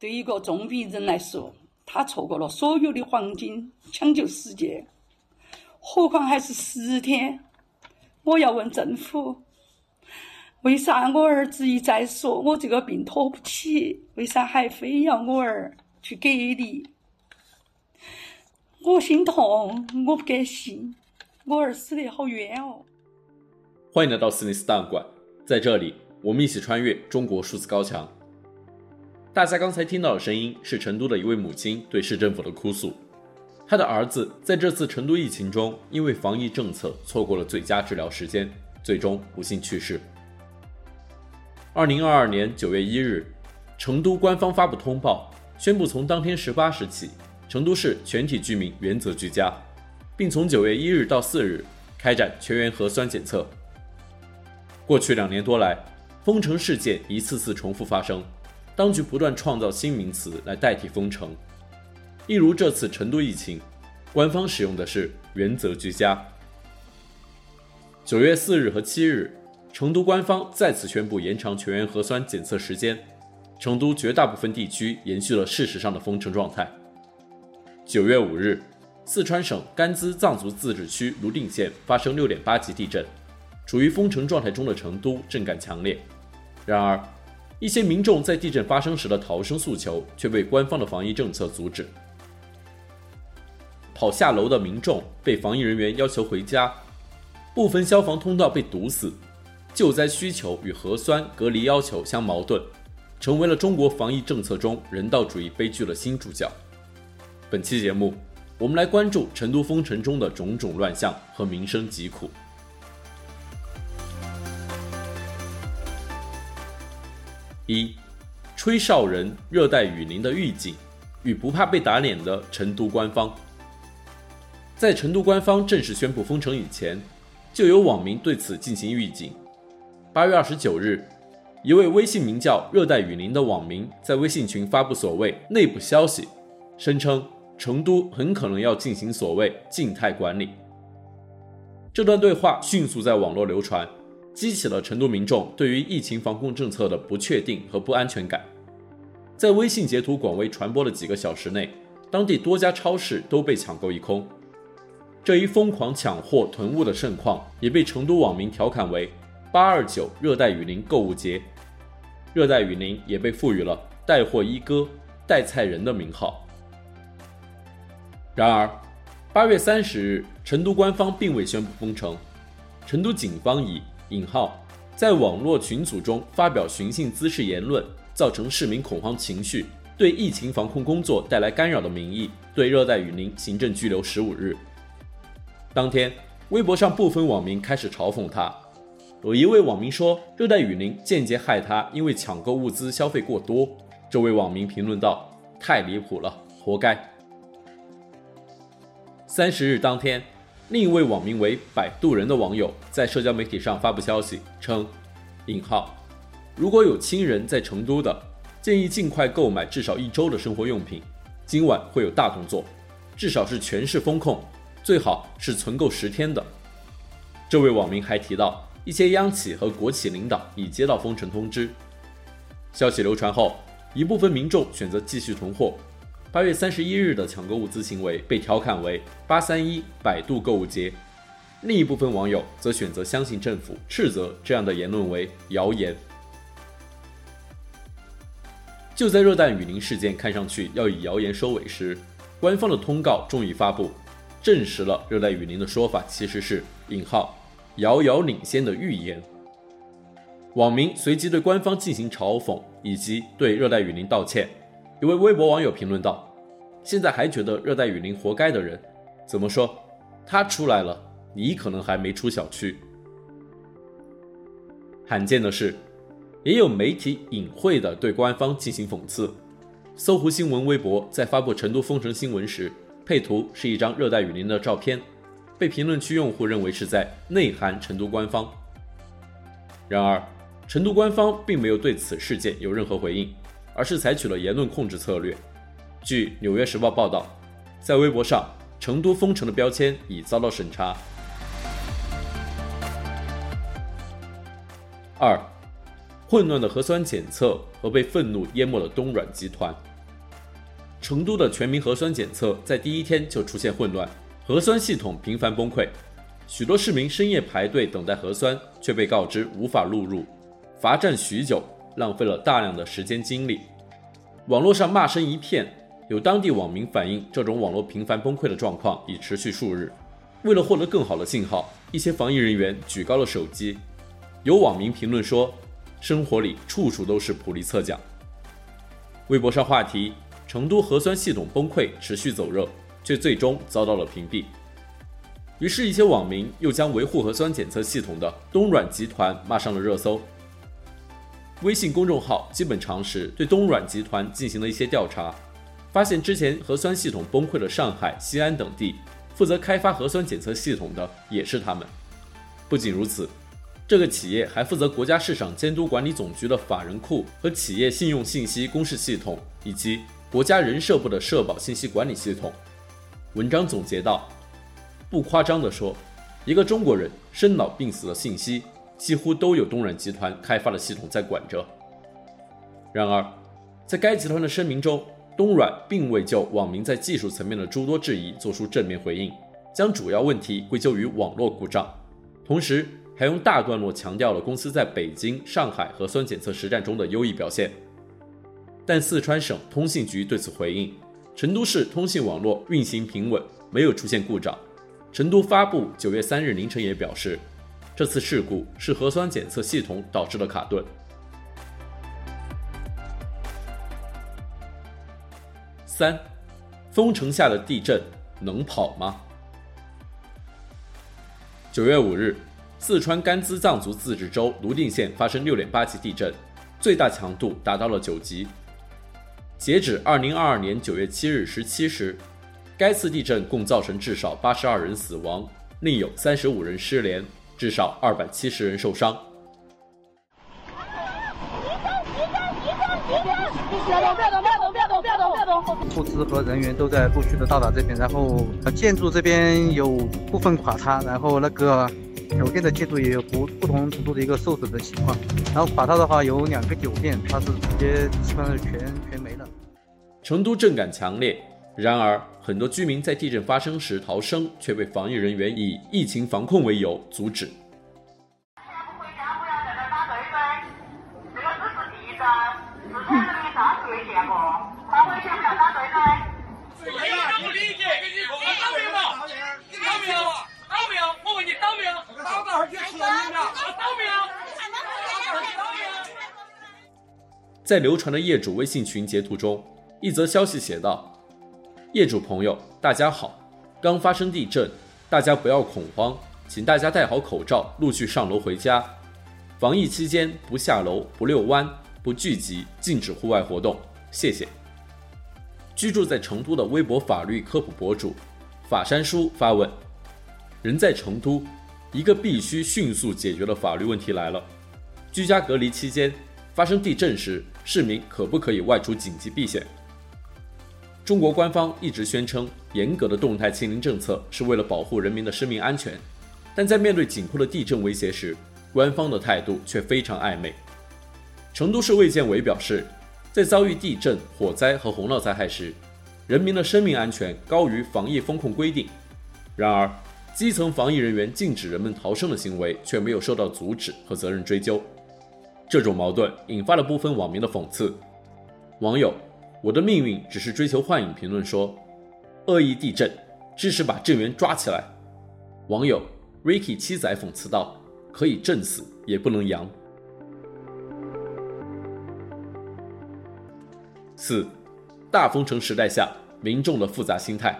对一个重病人来说，他错过了所有的黄金，抢救世界，何况还是十天。我要问政府，为啥我儿子一再说我这个病拖不起，为啥还非要我儿去隔离？我心痛，我不甘心，我儿死得好冤哦！欢迎来到斯内斯档案馆，在这里，我们一起穿越中国数字高墙。大家刚才听到的声音是成都的一位母亲对市政府的哭诉。她的儿子在这次成都疫情中，因为防疫政策错过了最佳治疗时间，最终不幸去世。二零二二年九月一日，成都官方发布通报，宣布从当天十八时起，成都市全体居民原则居家，并从九月一日到四日开展全员核酸检测。过去两年多来，封城事件一次次重复发生。当局不断创造新名词来代替封城，例如这次成都疫情，官方使用的是“原则居家”。九月四日和七日，成都官方再次宣布延长全员核酸检测时间，成都绝大部分地区延续了事实上的封城状态。九月五日，四川省甘孜藏族自治区泸定县发生六点八级地震，处于封城状态中的成都震感强烈。然而，一些民众在地震发生时的逃生诉求却被官方的防疫政策阻止。跑下楼的民众被防疫人员要求回家，部分消防通道被堵死，救灾需求与核酸隔离要求相矛盾，成为了中国防疫政策中人道主义悲剧的新主角。本期节目，我们来关注成都封城中的种种乱象和民生疾苦。一，吹哨人热带雨林的预警与不怕被打脸的成都官方。在成都官方正式宣布封城以前，就有网民对此进行预警。八月二十九日，一位微信名叫“热带雨林”的网民在微信群发布所谓内部消息，声称成都很可能要进行所谓静态管理。这段对话迅速在网络流传。激起了成都民众对于疫情防控政策的不确定和不安全感。在微信截图广为传播的几个小时内，当地多家超市都被抢购一空。这一疯狂抢货囤物的盛况，也被成都网民调侃为“八二九热带雨林购物节”。热带雨林也被赋予了“带货一哥”“带菜人”的名号。然而，八月三十日，成都官方并未宣布封城，成都警方以引号，在网络群组中发表寻衅滋事言论，造成市民恐慌情绪，对疫情防控工作带来干扰的名义，对热带雨林行政拘留十五日。当天，微博上部分网民开始嘲讽他，有一位网民说，热带雨林间接害他因为抢购物资消费过多。这位网民评论道：“太离谱了，活该。”三十日当天。另一位网名为“摆渡人”的网友在社交媒体上发布消息称：“引号，如果有亲人在成都的，建议尽快购买至少一周的生活用品，今晚会有大动作，至少是全市封控，最好是存够十天的。”这位网民还提到，一些央企和国企领导已接到封城通知。消息流传后，一部分民众选择继续囤货。八月三十一日的抢购物资行为被调侃为“八三一百度购物节”，另一部分网友则选择相信政府，斥责这样的言论为谣言。就在热带雨林事件看上去要以谣言收尾时，官方的通告终于发布，证实了热带雨林的说法其实是“引号遥遥领先的预言”。网民随即对官方进行嘲讽，以及对热带雨林道歉。一位微博网友评论道：“现在还觉得热带雨林活该的人，怎么说？他出来了，你可能还没出小区。”罕见的是，也有媒体隐晦地对官方进行讽刺。搜狐新闻微博在发布成都封城新闻时，配图是一张热带雨林的照片，被评论区用户认为是在内涵成都官方。然而，成都官方并没有对此事件有任何回应。而是采取了言论控制策略。据《纽约时报》报道，在微博上，成都封城的标签已遭到审查。二，混乱的核酸检测和被愤怒淹没的东软集团。成都的全民核酸检测在第一天就出现混乱，核酸系统频繁崩溃，许多市民深夜排队等待核酸，却被告知无法录入，罚站许久，浪费了大量的时间精力。网络上骂声一片，有当地网民反映，这种网络频繁崩溃的状况已持续数日。为了获得更好的信号，一些防疫人员举高了手机。有网民评论说：“生活里处处都是普利策奖。”微博上话题。成都核酸系统崩溃持续走热，却最终遭到了屏蔽。于是，一些网民又将维护核酸检测系统的东软集团骂上了热搜。微信公众号“基本常识”对东软集团进行了一些调查，发现之前核酸系统崩溃的上海、西安等地，负责开发核酸检测系统的也是他们。不仅如此，这个企业还负责国家市场监督管理总局的法人库和企业信用信息公示系统，以及国家人社部的社保信息管理系统，文章总结道：“不夸张地说，一个中国人生老病死的信息，几乎都有东软集团开发的系统在管着。”然而，在该集团的声明中，东软并未就网民在技术层面的诸多质疑做出正面回应，将主要问题归咎于网络故障，同时还用大段落强调了公司在北京、上海核酸检测实战中的优异表现。但四川省通信局对此回应，成都市通信网络运行平稳，没有出现故障。成都发布九月三日凌晨也表示，这次事故是核酸检测系统导致的卡顿。三，封城下的地震能跑吗？九月五日，四川甘孜藏族自治州泸定县发生六点八级地震，最大强度达到了九级。截止二零二二年九月七日十七时，该次地震共造成至少八十二人死亡，另有三十五人失联，至少二百七十人受伤。物资和人员都在陆续的到达这边，然后建筑这边有部分垮塌，然后那个酒店的建筑也有不不同程度的一个受损的情况。然后垮塌的话有两个酒店，它是直接基本上是全全没了。成都震感强烈，然而很多居民在地震发生时逃生，却被防疫人员以疫情防控为由阻止。在流传的业主微信群截图中。一则消息写道：“业主朋友，大家好，刚发生地震，大家不要恐慌，请大家戴好口罩，陆续上楼回家。防疫期间不下楼、不遛弯、不聚集，禁止户外活动，谢谢。”居住在成都的微博法律科普博主法山叔发问：“人在成都，一个必须迅速解决的法律问题来了：居家隔离期间发生地震时，市民可不可以外出紧急避险？”中国官方一直宣称，严格的动态清零政策是为了保护人民的生命安全，但在面对紧迫的地震威胁时，官方的态度却非常暧昧。成都市卫健委表示，在遭遇地震、火灾和洪涝灾害时，人民的生命安全高于防疫风控规定。然而，基层防疫人员禁止人们逃生的行为却没有受到阻止和责任追究，这种矛盾引发了部分网民的讽刺。网友。我的命运只是追求幻影。评论说：“恶意地震，支持把震源抓起来。”网友 Ricky 七仔讽刺道：“可以震死，也不能扬。”四，大封城时代下民众的复杂心态。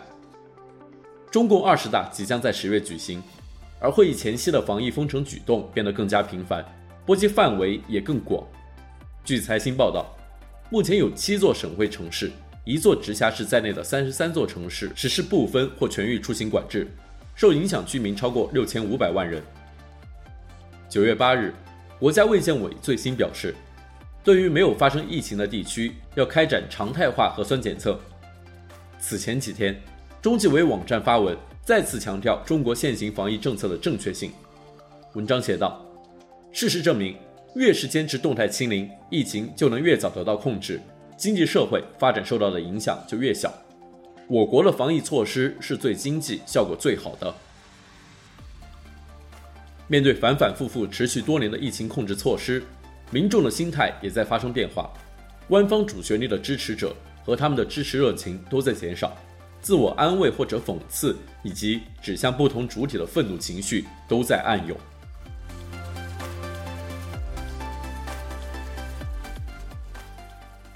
中共二十大即将在十月举行，而会议前夕的防疫封城举动变得更加频繁，波及范围也更广。据财新报道。目前有七座省会城市、一座直辖市在内的三十三座城市实施部分或全域出行管制，受影响居民超过六千五百万人。九月八日，国家卫健委最新表示，对于没有发生疫情的地区，要开展常态化核酸检测。此前几天，中纪委网站发文，再次强调中国现行防疫政策的正确性。文章写道：“事实证明。”越是坚持动态清零，疫情就能越早得到控制，经济社会发展受到的影响就越小。我国的防疫措施是最经济、效果最好的。面对反反复复持续多年的疫情控制措施，民众的心态也在发生变化。官方主旋律的支持者和他们的支持热情都在减少，自我安慰或者讽刺，以及指向不同主体的愤怒情绪都在暗涌。